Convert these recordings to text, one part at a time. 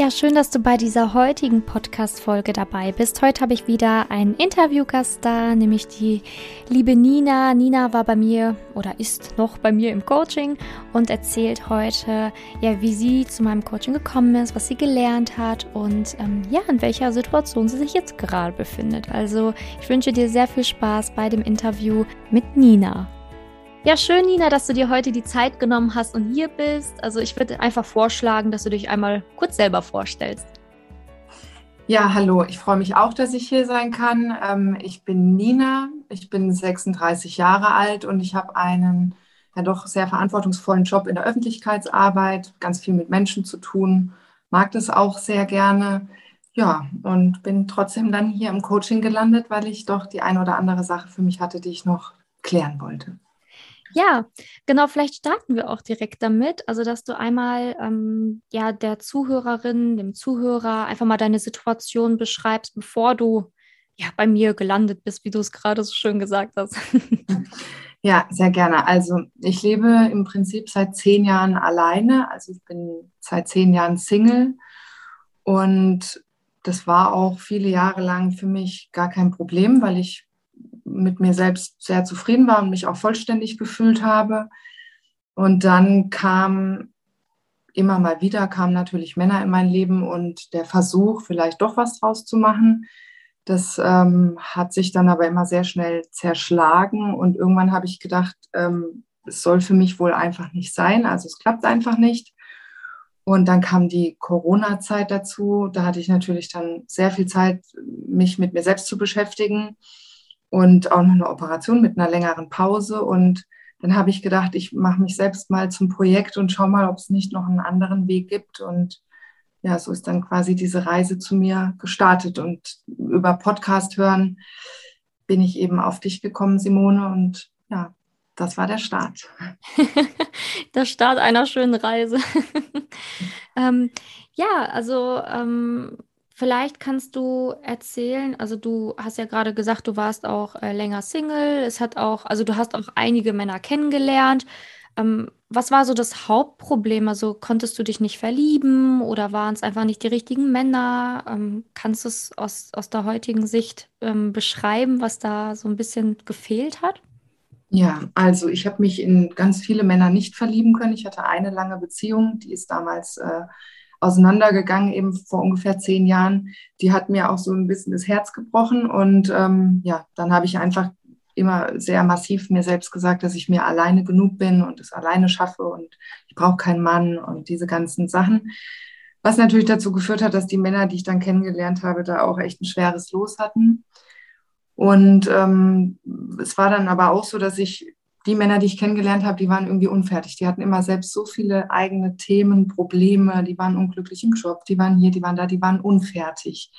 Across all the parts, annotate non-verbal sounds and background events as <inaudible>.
Ja, schön, dass du bei dieser heutigen Podcast-Folge dabei bist. Heute habe ich wieder einen Interviewgast da, nämlich die liebe Nina. Nina war bei mir oder ist noch bei mir im Coaching und erzählt heute, ja, wie sie zu meinem Coaching gekommen ist, was sie gelernt hat und ähm, ja, in welcher Situation sie sich jetzt gerade befindet. Also, ich wünsche dir sehr viel Spaß bei dem Interview mit Nina. Ja, schön, Nina, dass du dir heute die Zeit genommen hast und hier bist. Also ich würde einfach vorschlagen, dass du dich einmal kurz selber vorstellst. Ja, hallo, ich freue mich auch, dass ich hier sein kann. Ähm, ich bin Nina, ich bin 36 Jahre alt und ich habe einen ja doch sehr verantwortungsvollen Job in der Öffentlichkeitsarbeit, ganz viel mit Menschen zu tun, mag das auch sehr gerne. Ja, und bin trotzdem dann hier im Coaching gelandet, weil ich doch die eine oder andere Sache für mich hatte, die ich noch klären wollte. Ja, genau, vielleicht starten wir auch direkt damit. Also, dass du einmal ähm, ja der Zuhörerin, dem Zuhörer einfach mal deine Situation beschreibst, bevor du ja bei mir gelandet bist, wie du es gerade so schön gesagt hast. <laughs> Ja, sehr gerne. Also ich lebe im Prinzip seit zehn Jahren alleine. Also ich bin seit zehn Jahren Single und das war auch viele Jahre lang für mich gar kein Problem, weil ich mit mir selbst sehr zufrieden war und mich auch vollständig gefühlt habe. Und dann kam immer mal wieder, kamen natürlich Männer in mein Leben und der Versuch, vielleicht doch was draus zu machen. Das ähm, hat sich dann aber immer sehr schnell zerschlagen und irgendwann habe ich gedacht, ähm, es soll für mich wohl einfach nicht sein. Also es klappt einfach nicht. Und dann kam die Corona-Zeit dazu. Da hatte ich natürlich dann sehr viel Zeit, mich mit mir selbst zu beschäftigen und auch noch eine Operation mit einer längeren Pause. Und dann habe ich gedacht, ich mache mich selbst mal zum Projekt und schaue mal, ob es nicht noch einen anderen Weg gibt. Und ja, so ist dann quasi diese Reise zu mir gestartet. Und über Podcast hören bin ich eben auf dich gekommen, Simone. Und ja, das war der Start. <laughs> der Start einer schönen Reise. <laughs> ähm, ja, also ähm, Vielleicht kannst du erzählen, also du hast ja gerade gesagt, du warst auch äh, länger Single. Es hat auch, also du hast auch einige Männer kennengelernt. Ähm, was war so das Hauptproblem? Also konntest du dich nicht verlieben oder waren es einfach nicht die richtigen Männer? Ähm, kannst du es aus, aus der heutigen Sicht ähm, beschreiben, was da so ein bisschen gefehlt hat? Ja, also ich habe mich in ganz viele Männer nicht verlieben können. Ich hatte eine lange Beziehung, die ist damals äh, auseinandergegangen, eben vor ungefähr zehn Jahren. Die hat mir auch so ein bisschen das Herz gebrochen. Und ähm, ja, dann habe ich einfach immer sehr massiv mir selbst gesagt, dass ich mir alleine genug bin und es alleine schaffe und ich brauche keinen Mann und diese ganzen Sachen. Was natürlich dazu geführt hat, dass die Männer, die ich dann kennengelernt habe, da auch echt ein schweres Los hatten. Und ähm, es war dann aber auch so, dass ich die Männer, die ich kennengelernt habe, die waren irgendwie unfertig. Die hatten immer selbst so viele eigene Themen, Probleme, die waren unglücklich im Job, die waren hier, die waren da, die waren unfertig.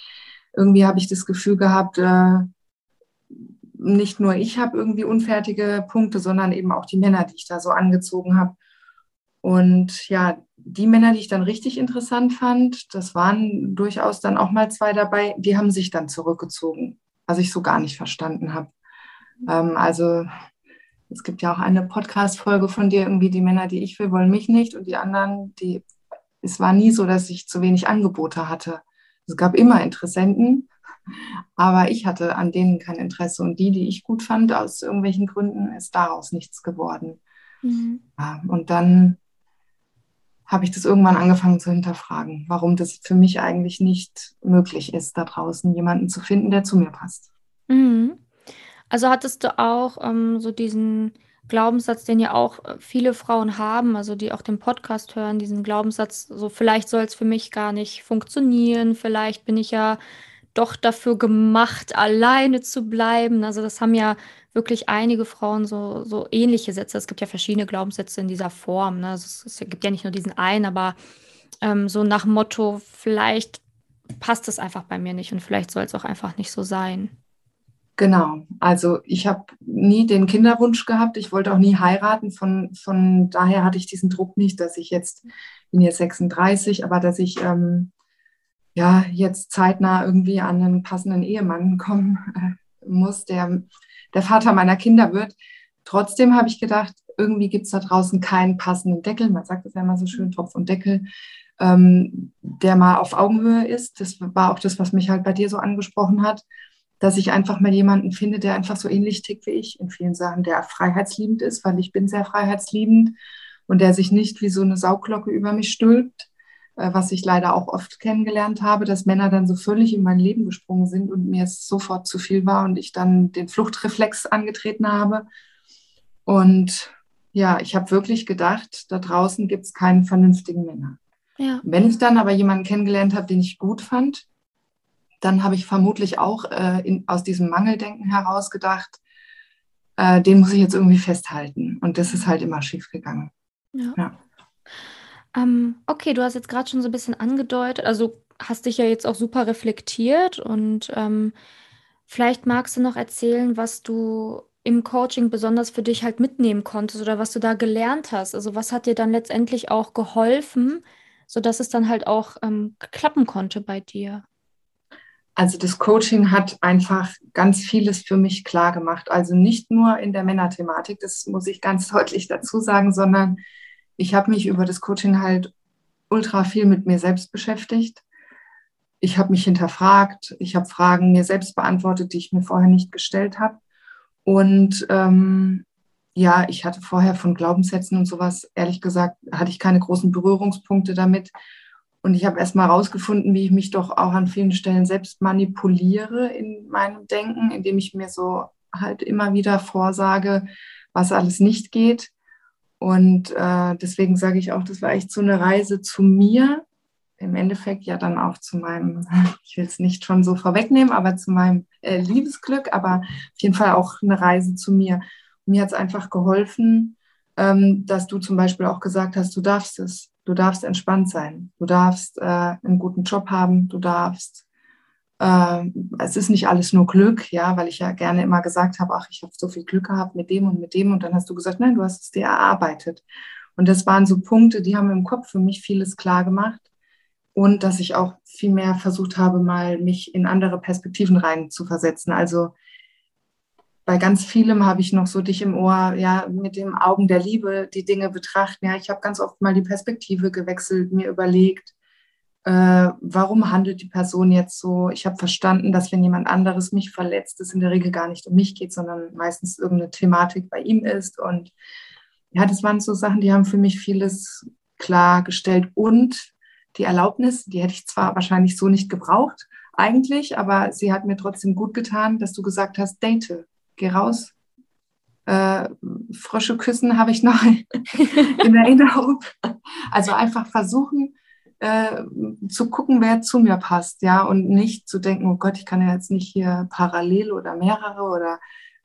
Irgendwie habe ich das Gefühl gehabt, äh, nicht nur ich habe irgendwie unfertige Punkte, sondern eben auch die Männer, die ich da so angezogen habe. Und ja, die Männer, die ich dann richtig interessant fand, das waren durchaus dann auch mal zwei dabei, die haben sich dann zurückgezogen, was ich so gar nicht verstanden habe. Ähm, also es gibt ja auch eine Podcast-Folge von dir, irgendwie die Männer, die ich will, wollen mich nicht und die anderen, die, es war nie so, dass ich zu wenig Angebote hatte. Es gab immer Interessenten, aber ich hatte an denen kein Interesse und die, die ich gut fand, aus irgendwelchen Gründen, ist daraus nichts geworden. Mhm. Und dann habe ich das irgendwann angefangen zu hinterfragen, warum das für mich eigentlich nicht möglich ist, da draußen jemanden zu finden, der zu mir passt. Mhm. Also hattest du auch ähm, so diesen Glaubenssatz, den ja auch äh, viele Frauen haben, also die auch den Podcast hören, diesen Glaubenssatz, so vielleicht soll es für mich gar nicht funktionieren, vielleicht bin ich ja doch dafür gemacht, alleine zu bleiben. Also das haben ja wirklich einige Frauen so, so ähnliche Sätze. Es gibt ja verschiedene Glaubenssätze in dieser Form. Ne? Also es, es, gibt ja nicht nur diesen einen, aber ähm, so nach Motto, vielleicht passt es einfach bei mir nicht und vielleicht soll es auch einfach nicht so sein. Genau, also ich habe nie den Kinderwunsch gehabt, ich wollte auch nie heiraten, von, von daher hatte ich diesen Druck nicht, dass ich jetzt, bin jetzt 36, aber dass ich ähm, ja jetzt zeitnah irgendwie an einen passenden Ehemann kommen äh, muss, der der Vater meiner Kinder wird. Trotzdem habe ich gedacht, irgendwie gibt es da draußen keinen passenden Deckel, man sagt es ja immer so schön, Topf und Deckel. ähm, der mal auf Augenhöhe ist. Das war auch das, was mich halt bei dir so angesprochen hat, dass ich einfach mal jemanden finde, der einfach so ähnlich tickt wie ich in vielen Sachen, der freiheitsliebend ist, weil ich bin sehr freiheitsliebend und der sich nicht wie so eine Sauglocke über mich stülpt, äh, was ich leider auch oft kennengelernt habe, dass Männer dann so völlig in mein Leben gesprungen sind und mir es sofort zu viel war und ich dann den Fluchtreflex angetreten habe. Und ja, ich habe wirklich gedacht, da draußen gibt es keinen vernünftigen Männer. Ja. Wenn ich dann aber jemanden kennengelernt habe, den ich gut fand, dann habe ich vermutlich auch äh, in, aus diesem Mangeldenken heraus gedacht, äh, den muss ich jetzt irgendwie festhalten. Und das ist halt immer schief gegangen. Ja. ja. Ähm, okay, du hast jetzt gerade schon so ein bisschen angedeutet, also hast dich ja jetzt auch super reflektiert und ähm, vielleicht magst du noch erzählen, was du im Coaching besonders für dich halt mitnehmen konntest oder was du da gelernt hast. Also was hat dir dann letztendlich auch geholfen, sodass es dann halt auch ähm, klappen konnte bei dir? Also das Coaching hat einfach ganz vieles für mich klar gemacht. Also nicht nur in der Männerthematik, das muss ich ganz <laughs> deutlich dazu sagen, sondern ich habe mich über das Coaching halt ultra viel mit mir selbst beschäftigt. Ich habe mich hinterfragt, ich habe Fragen mir selbst beantwortet, die ich mir vorher nicht gestellt habe. Und ähm, ja, ich hatte vorher von Glaubenssätzen und sowas, ehrlich gesagt, hatte ich keine großen Berührungspunkte damit. Und ich habe erst mal herausgefunden, wie ich mich doch auch an vielen Stellen selbst manipuliere in meinem Denken, indem ich mir so halt immer wieder vorsage, was alles nicht geht. Und äh, deswegen sage ich auch, das war echt so eine Reise zu mir. Im Endeffekt ja dann auch zu meinem, <laughs> ich will es nicht schon so vorwegnehmen, aber zu meinem äh, Liebesglück, aber auf jeden Fall auch eine Reise zu mir. Mir hat es einfach geholfen, ähm, dass du zum Beispiel auch gesagt hast, du darfst es, du darfst entspannt sein, du darfst äh, einen guten Job haben, du darfst, äh, es ist nicht alles nur Glück, ja, weil ich ja gerne immer gesagt habe, ach, ich habe so viel Glück gehabt mit dem und mit dem und dann hast du gesagt, nein, du hast es dir erarbeitet. Und das waren so Punkte, die haben im Kopf für mich vieles klar gemacht und dass ich auch viel mehr versucht habe, mal mich in andere Perspektiven rein zu versetzen. Also bei ganz vielem habe ich noch so dich im Ohr, ja, mit den Augen der Liebe die Dinge betrachten. Ja, ich habe ganz oft mal die Perspektive gewechselt, mir überlegt, äh, warum handelt die Person jetzt so? Ich habe verstanden, dass wenn jemand anderes mich verletzt, es in der Regel gar nicht um mich geht, sondern meistens irgendeine Thematik bei ihm ist. Und ja, das waren so Sachen, die haben für mich vieles klargestellt. Und die Erlaubnis, die hätte ich zwar wahrscheinlich so nicht gebraucht, eigentlich, aber sie hat mir trotzdem gut getan, dass du gesagt hast, date geh raus. Äh, Frösche küssen habe ich noch <laughs> in Erinnerung. Also einfach versuchen äh, zu gucken, wer zu mir passt, ja, und nicht zu denken, oh Gott, ich kann ja jetzt nicht hier parallel oder mehrere oder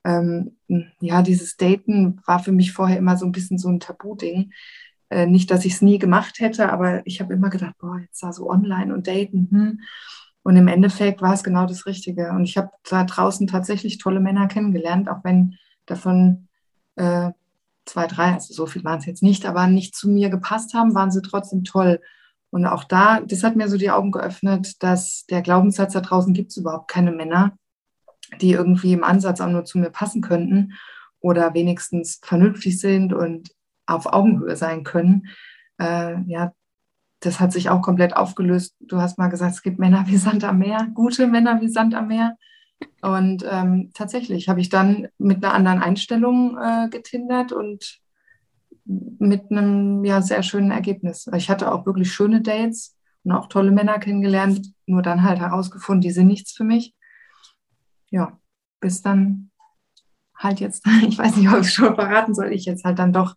ähm, ja, dieses Daten war für mich vorher immer so ein bisschen so ein Tabu-Ding. Äh, nicht, dass ich es nie gemacht hätte, aber ich habe immer gedacht, boah, jetzt da so online und daten, hm. Und im Endeffekt war es genau das Richtige. Und ich habe da draußen tatsächlich tolle Männer kennengelernt, auch wenn davon äh, zwei, drei, also so viel waren es jetzt nicht, aber nicht zu mir gepasst haben, waren sie trotzdem toll. Und auch da, das hat mir so die Augen geöffnet, dass der Glaubenssatz da draußen gibt es überhaupt keine Männer, die irgendwie im Ansatz auch nur zu mir passen könnten oder wenigstens vernünftig sind und auf Augenhöhe sein können. Äh, ja, das hat sich auch komplett aufgelöst. Du hast mal gesagt, es gibt Männer wie Sand am Meer, gute Männer wie Sand am Meer. Und ähm, tatsächlich habe ich dann mit einer anderen Einstellung äh, getindert und mit einem ja, sehr schönen Ergebnis. Ich hatte auch wirklich schöne Dates und auch tolle Männer kennengelernt, nur dann halt herausgefunden, die sind nichts für mich. Ja, bis dann halt jetzt, <laughs> ich weiß nicht, ob ich schon verraten soll, ich jetzt halt dann doch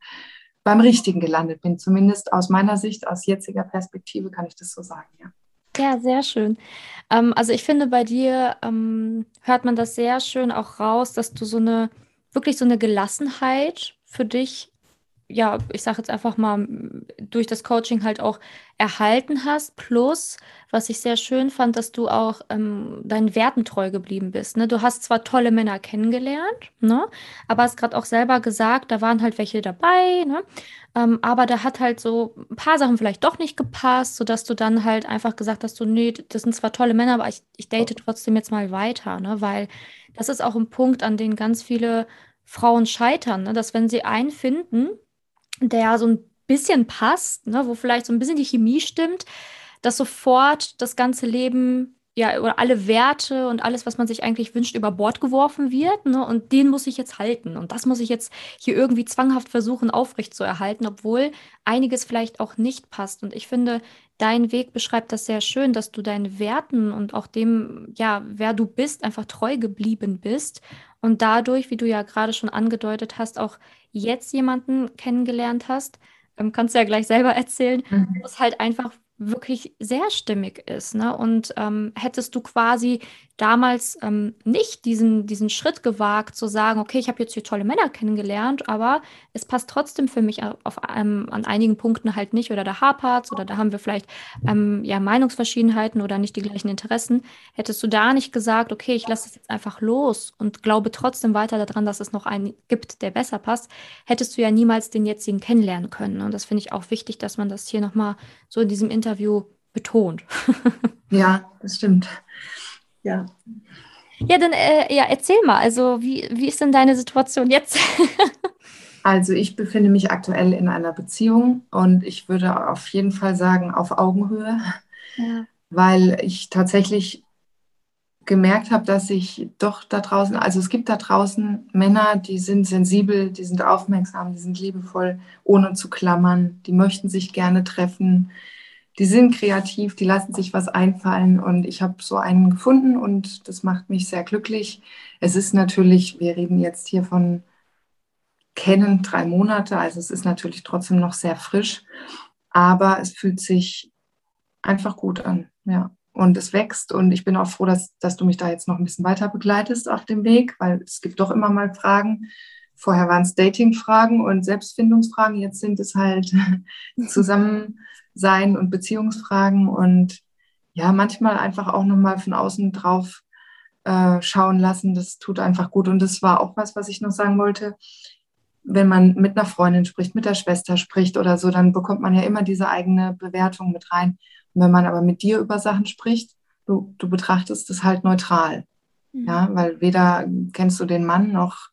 beim Richtigen gelandet bin. Zumindest aus meiner Sicht, aus jetziger Perspektive kann ich das so sagen, ja. Ja, sehr schön. Ähm, also ich finde, bei dir ähm, hört man das sehr schön auch raus, dass du so eine, wirklich so eine Gelassenheit für dich ja, ich sage jetzt einfach mal, durch das Coaching halt auch erhalten hast. Plus, was ich sehr schön fand, dass du auch ähm, deinen Werten treu geblieben bist. Ne? Du hast zwar tolle Männer kennengelernt, ne? aber hast gerade auch selber gesagt, da waren halt welche dabei, ne? Ähm, aber da hat halt so ein paar Sachen vielleicht doch nicht gepasst, sodass du dann halt einfach gesagt hast, so, nee, das sind zwar tolle Männer, aber ich, ich date trotzdem jetzt mal weiter, ne? Weil das ist auch ein Punkt, an dem ganz viele Frauen scheitern, ne? dass wenn sie einen finden, der so ein bisschen passt, ne, wo vielleicht so ein bisschen die Chemie stimmt, dass sofort das ganze Leben ja, oder alle Werte und alles, was man sich eigentlich wünscht, über Bord geworfen wird. Ne? Und den muss ich jetzt halten. Und das muss ich jetzt hier irgendwie zwanghaft versuchen, aufrechtzuerhalten, obwohl einiges vielleicht auch nicht passt. Und ich finde, dein Weg beschreibt das sehr schön, dass du deinen Werten und auch dem, ja, wer du bist, einfach treu geblieben bist. Und dadurch, wie du ja gerade schon angedeutet hast, auch jetzt jemanden kennengelernt hast, ähm, kannst du ja gleich selber <laughs> erzählen, mhm. wo es halt einfach wirklich sehr stimmig ist. Ne? Und ähm, hättest du quasi damals ähm, nicht diesen, diesen Schritt gewagt, zu sagen, okay, ich habe jetzt hier tolle Männer kennengelernt, aber es passt trotzdem für mich auf, ähm, an einigen Punkten halt nicht oder da hapert oder da haben wir vielleicht ähm, ja Meinungsverschiedenheiten oder nicht die gleichen Interessen. Hättest du da nicht gesagt, okay, ich lasse es jetzt einfach los und glaube trotzdem weiter daran, dass es noch einen gibt, der besser passt, hättest du ja niemals den jetzigen kennenlernen können. Und das finde ich auch wichtig, dass man das hier nochmal so in diesem Interview betont. <laughs> ja, das stimmt. Ja. Ja, dann äh, ja, erzähl mal, also wie, wie ist denn deine Situation jetzt? <laughs> also ich befinde mich aktuell in einer Beziehung und ich würde auf jeden Fall sagen, auf Augenhöhe, ja. weil ich tatsächlich gemerkt habe, dass ich doch da draußen, also es gibt da draußen Männer, die sind sensibel, die sind aufmerksam, die sind liebevoll, ohne zu klammern, die möchten sich gerne treffen, die sind kreativ, die lassen sich was einfallen und ich habe so einen gefunden und das macht mich sehr glücklich. Es ist natürlich, wir reden jetzt hier von kennen drei Monate, also es ist natürlich trotzdem noch sehr frisch, aber es fühlt sich einfach gut an, ja. Und es wächst und ich bin auch froh, dass, dass du mich da jetzt noch ein bisschen weiter begleitest auf dem Weg, weil es gibt doch immer mal Fragen. Vorher waren es Dating-Fragen und Selbstfindungsfragen, jetzt sind es halt <laughs> zusammen sein und Beziehungsfragen und ja, manchmal einfach auch nochmal von außen drauf äh, schauen lassen. Das tut einfach gut. Und das war auch was, was ich noch sagen wollte. Wenn man mit einer Freundin spricht, mit der Schwester spricht oder so, dann bekommt man ja immer diese eigene Bewertung mit rein. Und wenn man aber mit dir über Sachen spricht, du, du betrachtest es halt neutral. Mhm. Ja, weil weder kennst du den Mann noch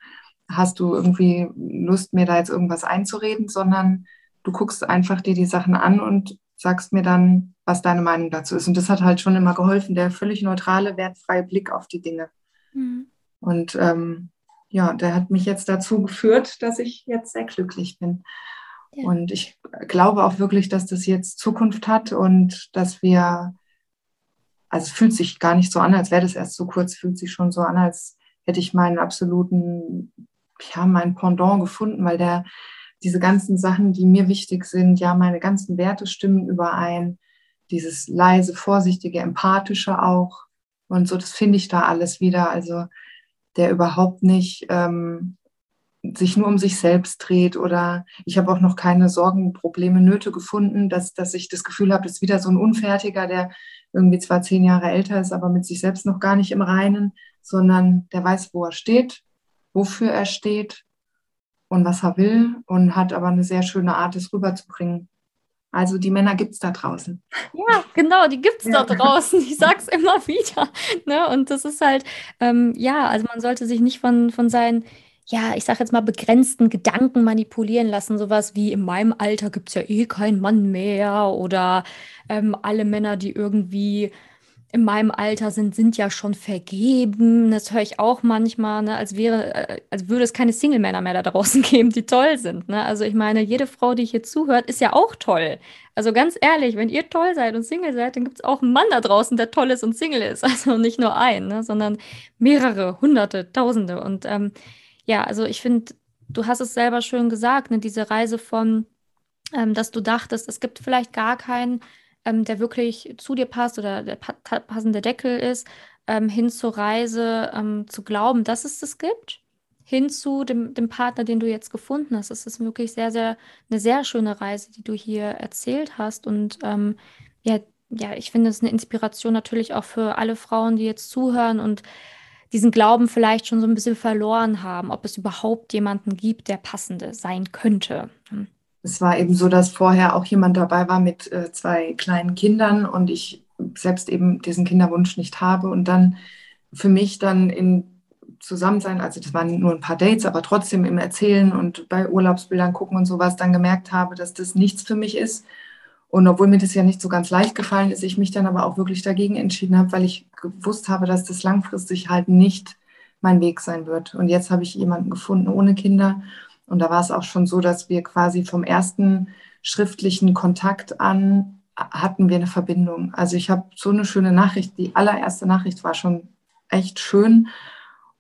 hast du irgendwie Lust, mir da jetzt irgendwas einzureden, sondern du guckst einfach dir die Sachen an und sagst mir dann, was deine Meinung dazu ist. Und das hat halt schon immer geholfen, der völlig neutrale, wertfreie Blick auf die Dinge. Mhm. Und ähm, ja, der hat mich jetzt dazu geführt, dass ich jetzt sehr glücklich bin. Ja. Und ich glaube auch wirklich, dass das jetzt Zukunft hat und dass wir, also es fühlt sich gar nicht so an, als wäre das erst so kurz, fühlt sich schon so an, als hätte ich meinen absoluten, ja, mein Pendant gefunden, weil der diese ganzen Sachen, die mir wichtig sind, ja, meine ganzen Werte stimmen überein, dieses leise, vorsichtige, empathische auch. Und so, das finde ich da alles wieder. Also der überhaupt nicht ähm, sich nur um sich selbst dreht oder ich habe auch noch keine Sorgen, Probleme, Nöte gefunden, dass, dass ich das Gefühl habe, das ist wieder so ein Unfertiger, der irgendwie zwar zehn Jahre älter ist, aber mit sich selbst noch gar nicht im Reinen, sondern der weiß, wo er steht, wofür er steht und was er will und hat aber eine sehr schöne Art, es rüberzubringen. Also die Männer gibt es da draußen. Ja, genau, die gibt es ja. da draußen. Ich sage es immer wieder. Ne? Und das ist halt, ähm, ja, also man sollte sich nicht von, von seinen, ja, ich sage jetzt mal, begrenzten Gedanken manipulieren lassen. Sowas wie, in meinem Alter gibt es ja eh keinen Mann mehr oder ähm, alle Männer, die irgendwie in meinem Alter sind, sind ja schon vergeben. Das höre ich auch manchmal, ne? als wäre, äh, als würde es keine Single-Männer mehr da draußen <laughs> geben, die toll sind. Ne? Also ich meine, jede Frau, die hier zuhört, ist ja auch toll. Also ganz ehrlich, wenn ihr toll seid und Single seid, dann gibt es auch einen Mann da draußen, der toll ist und Single ist. <laughs> Also nicht nur einen, ne? sondern mehrere, hunderte, tausende. Und ähm, ja, also ich finde, du hast es selber schön gesagt, ne? diese Reise von, ähm, dass du dachtest, es gibt vielleicht gar keinen ähm, der wirklich zu dir passt oder der pa passende Deckel ist, ähm, hin zur Reise, ähm, zu glauben, dass es das gibt, hin zu dem, dem Partner, den du jetzt gefunden hast. Es ist wirklich sehr, sehr, eine sehr schöne Reise, die du hier erzählt hast. Und ähm, ja, ja, ich finde es eine Inspiration natürlich auch für alle Frauen, die jetzt zuhören und diesen Glauben vielleicht schon so ein bisschen verloren haben, ob es überhaupt jemanden gibt, der passende sein könnte. Es war eben so, dass vorher auch jemand dabei war mit äh, zwei kleinen Kindern und ich selbst eben diesen Kinderwunsch nicht habe und dann für mich dann in Zusammensein, also das waren nur ein paar Dates, aber trotzdem im Erzählen und bei Urlaubsbildern gucken und sowas, dann gemerkt habe, dass das nichts für mich ist. Und obwohl mir das ja nicht so ganz leicht gefallen ist, ich mich dann aber auch wirklich dagegen entschieden habe, weil ich gewusst habe, dass das langfristig halt nicht mein Weg sein wird. Und jetzt habe ich jemanden gefunden ohne Kinder. Und da war es auch schon so, dass wir quasi vom ersten schriftlichen Kontakt an hatten wir eine Verbindung. Also ich habe so eine schöne Nachricht. Die allererste Nachricht war schon echt schön.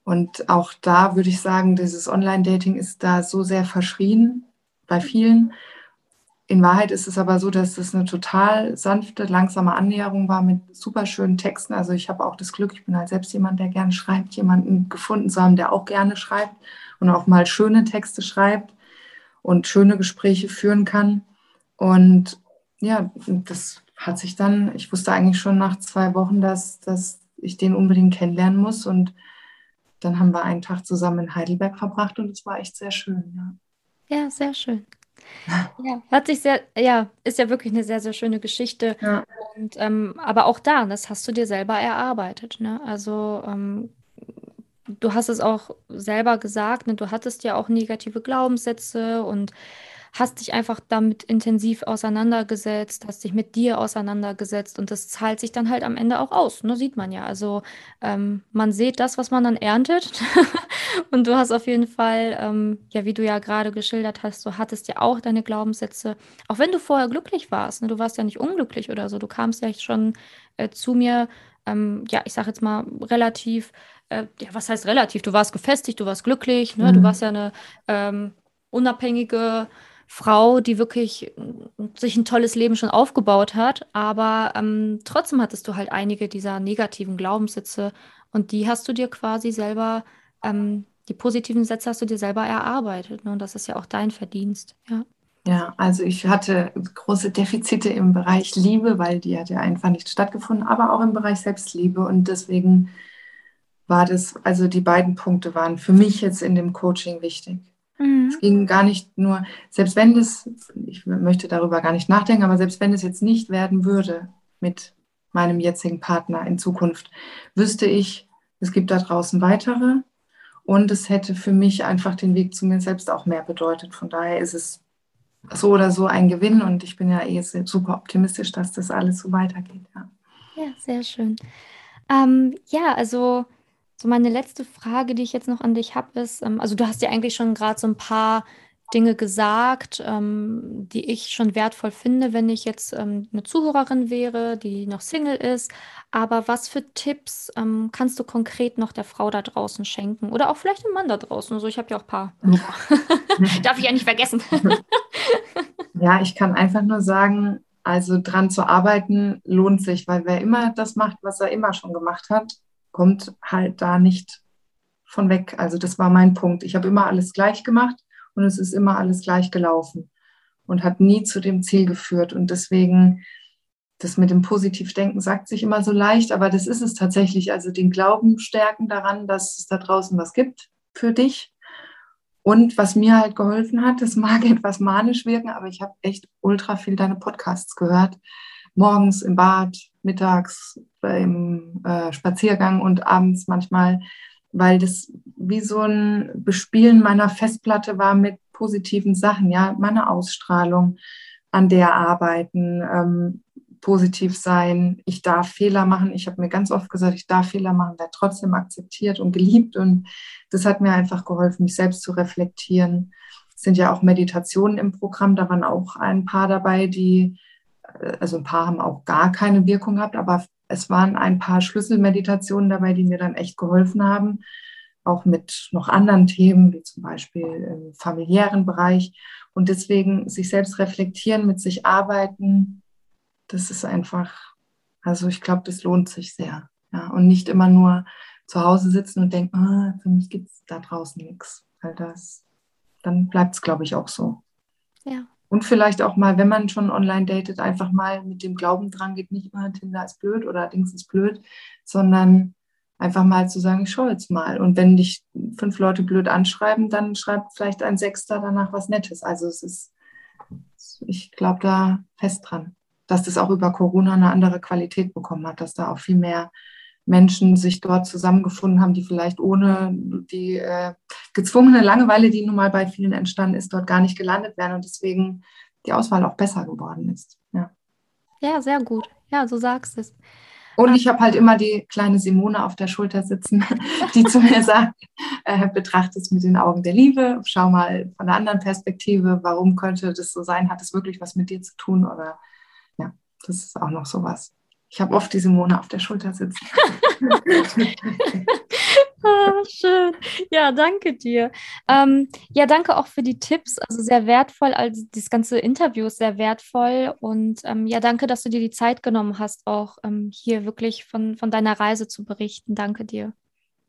Und auch da würde ich sagen, dieses Online-Dating ist da so sehr verschrien bei vielen. In Wahrheit ist es aber so, dass es eine total sanfte, langsame Annäherung war mit super schönen Texten. Also ich habe auch das Glück, ich bin halt selbst jemand, der gerne schreibt, jemanden gefunden zu haben, der auch gerne schreibt und auch mal schöne Texte schreibt und schöne Gespräche führen kann. Und ja, das hat sich dann, ich wusste eigentlich schon nach zwei Wochen, dass, dass ich den unbedingt kennenlernen muss. Und dann haben wir einen Tag zusammen in Heidelberg verbracht und es war echt sehr schön. Ja, ja sehr schön. <laughs> Ja, hat sich sehr, ja, ist ja wirklich eine sehr, sehr schöne Geschichte. Ja. Und, ähm, aber auch da, das hast du dir selber erarbeitet. Ne? Also ähm, du hast es auch selber gesagt, ne? du hattest ja auch negative Glaubenssätze und hast dich einfach damit intensiv auseinandergesetzt, hast dich mit dir auseinandergesetzt und das zahlt sich dann halt am Ende auch aus, ne? Sieht man ja. Also ähm, man sieht das, was man dann erntet. <laughs> und du hast auf jeden Fall, ähm, ja, wie du ja gerade geschildert hast, du hattest ja auch deine Glaubenssätze, auch wenn du vorher glücklich warst, ne? Du warst ja nicht unglücklich oder so, du kamst ja schon äh, zu mir, ähm, ja, ich sag jetzt mal relativ, äh, ja, was heißt relativ? Du warst gefestigt, du warst glücklich, ne? Mhm. Du warst ja eine ähm, unabhängige Frau, die wirklich sich ein tolles Leben schon aufgebaut hat, aber ähm, trotzdem hattest du halt einige dieser negativen Glaubenssätze und die hast du dir quasi selber, ähm, die positiven Sätze hast du dir selber erarbeitet. Ne? Und das ist ja auch dein Verdienst. Ja. Ja, also ich hatte große Defizite im Bereich Liebe, weil die hat ja einfach nicht stattgefunden, aber auch im Bereich Selbstliebe. Und deswegen war das, also die beiden Punkte waren für mich jetzt in dem Coaching wichtig. Mhm. Es ging gar nicht nur, selbst wenn das, ich möchte darüber gar nicht nachdenken, aber selbst wenn es jetzt nicht werden würde mit meinem jetzigen Partner in Zukunft, wüsste ich, es gibt da draußen weitere und es hätte für mich einfach den Weg zu mir selbst auch mehr bedeutet. Von daher ist es so oder so ein Gewinn und ich bin ja eh super optimistisch, dass das alles so weitergeht. Ja, ja sehr schön. Ähm, ja, also so, meine letzte Frage, die ich jetzt noch an dich habe, ist, ähm, also du hast ja eigentlich schon gerade so ein paar Dinge gesagt, ähm, die ich schon wertvoll finde, wenn ich jetzt ähm, eine Zuhörerin wäre, die noch Single ist. Aber was für Tipps ähm, kannst du konkret noch der Frau da draußen schenken? Oder auch vielleicht dem Mann da draußen? Also ich habe ja auch ein paar. <laughs> <laughs> Darf ich ja nicht vergessen. <laughs> ja, ich kann einfach nur sagen, also dran zu arbeiten lohnt sich, weil wer immer das macht, was er immer schon gemacht hat, kommt halt da nicht von weg. Also das war mein Punkt. Ich habe immer alles gleich gemacht und es ist immer alles gleich gelaufen und hat nie zu dem Ziel geführt. Und deswegen, das mit dem Positivdenken sagt sich immer so leicht, aber das ist es tatsächlich. Also den Glauben stärken daran, dass es da draußen was gibt für dich. Und was mir halt geholfen hat, das mag <laughs> etwas manisch wirken, aber ich habe echt ultra viel deine Podcasts gehört. Morgens im Bad, mittags beim äh, Spaziergang und abends manchmal, weil das wie so ein Bespielen meiner Festplatte war mit positiven Sachen, ja, meine Ausstrahlung, an der arbeiten, ähm, positiv sein, ich darf Fehler machen. Ich habe mir ganz oft gesagt, ich darf Fehler machen, werde trotzdem akzeptiert und geliebt. Und das hat mir einfach geholfen, mich selbst zu reflektieren. Es sind ja auch Meditationen im Programm, da waren auch ein paar dabei, die also ein paar haben auch gar keine Wirkung gehabt, aber es waren ein paar Schlüsselmeditationen dabei, die mir dann echt geholfen haben, auch mit noch anderen Themen, wie zum Beispiel im familiären Bereich. Und deswegen sich selbst reflektieren, mit sich arbeiten, das ist einfach, also ich glaube, das lohnt sich sehr. Ja, und nicht immer nur zu Hause sitzen und denken, ah, für mich gibt es da draußen nichts. Weil das, dann bleibt es, glaube ich, auch so. Ja. Und vielleicht auch mal, wenn man schon online datet, einfach mal mit dem Glauben dran geht, nicht immer Tinder ist blöd oder Dings ist blöd, sondern einfach mal zu sagen, ich schaue jetzt mal. Und wenn dich fünf Leute blöd anschreiben, dann schreibt vielleicht ein Sechster danach was Nettes. Also es ist, ich glaube da fest dran, dass das auch über Corona eine andere Qualität bekommen hat, dass da auch viel mehr Menschen sich dort zusammengefunden haben, die vielleicht ohne die äh, gezwungene Langeweile, die nun mal bei vielen entstanden ist, dort gar nicht gelandet wären und deswegen die Auswahl auch besser geworden ist. Ja, ja sehr gut. Ja, so sagst es. Und ich habe halt immer die kleine Simone auf der Schulter sitzen, <laughs> die zu mir sagt, äh, betrachte es mit den Augen der Liebe, schau mal von einer anderen Perspektive, warum könnte das so sein, hat es wirklich was mit dir zu tun oder das ist auch noch sowas. Ich habe oft die Simone auf der Schulter sitzen. <laughs> <laughs> ah, schön. Ja, danke dir. Ähm, ja, danke auch für die Tipps. Also sehr wertvoll. Also das ganze Interview ist sehr wertvoll. Und ähm, ja, danke, dass du dir die Zeit genommen hast, auch ähm, hier wirklich von, von deiner Reise zu berichten. Danke dir.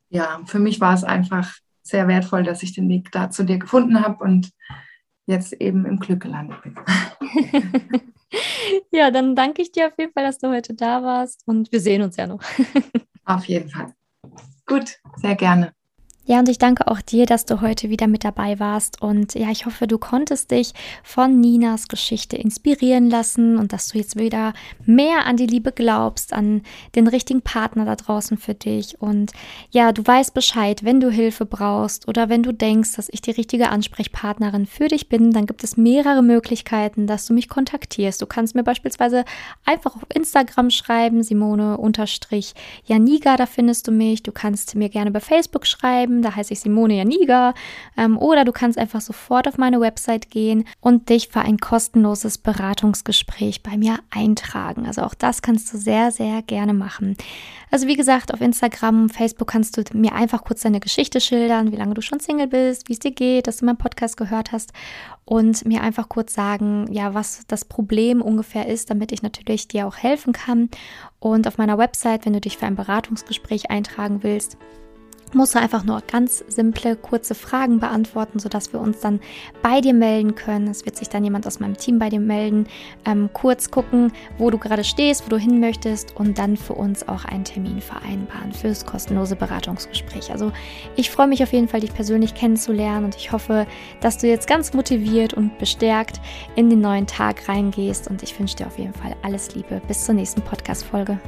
Ja, für mich war es einfach sehr wertvoll, dass ich den Weg da zu dir gefunden habe und jetzt eben im Glück gelandet bin. <laughs> ja, dann danke ich dir auf jeden Fall, dass du heute da warst und wir sehen uns ja noch. auf jeden Fall. Gut, sehr gerne. Ja, und ich danke auch dir, dass du heute wieder mit dabei warst. Und ja, ich hoffe, du konntest dich von Ninas Geschichte inspirieren lassen und dass du jetzt wieder mehr an die Liebe glaubst, an den richtigen Partner da draußen für dich. Und ja, du weißt Bescheid, wenn du Hilfe brauchst oder wenn du denkst, dass ich die richtige Ansprechpartnerin für dich bin, dann gibt es mehrere Möglichkeiten, dass du mich kontaktierst. Du kannst mir beispielsweise einfach auf Instagram schreiben, Simone-Janiga, da findest du mich. Du kannst mir gerne bei Facebook schreiben da heiße ich Simone Janiga. Ähm, oder du kannst einfach sofort auf meine Website gehen und dich für ein kostenloses Beratungsgespräch bei mir eintragen. Also auch das kannst du sehr, sehr gerne machen. Also wie gesagt, auf Instagram, Facebook kannst du mir einfach kurz deine Geschichte schildern, wie lange du schon Single bist, wie es dir geht, dass du meinen Podcast gehört hast und mir einfach kurz sagen, ja, was das Problem ungefähr ist, damit ich natürlich dir auch helfen kann. Und auf meiner Website, wenn du dich für ein Beratungsgespräch eintragen willst, musst du einfach nur ganz simple, kurze Fragen beantworten, sodass wir uns dann bei dir melden können. Es wird sich dann jemand aus meinem Team bei dir melden, ähm, kurz gucken, wo du gerade stehst, wo du hin möchtest und dann für uns auch einen Termin vereinbaren fürs kostenlose Beratungsgespräch. Also ich freue mich auf jeden Fall, dich persönlich kennenzulernen und ich hoffe, dass du jetzt ganz motiviert und bestärkt in den neuen Tag reingehst und ich wünsche dir auf jeden Fall alles Liebe. Bis zur nächsten Podcast-Folge.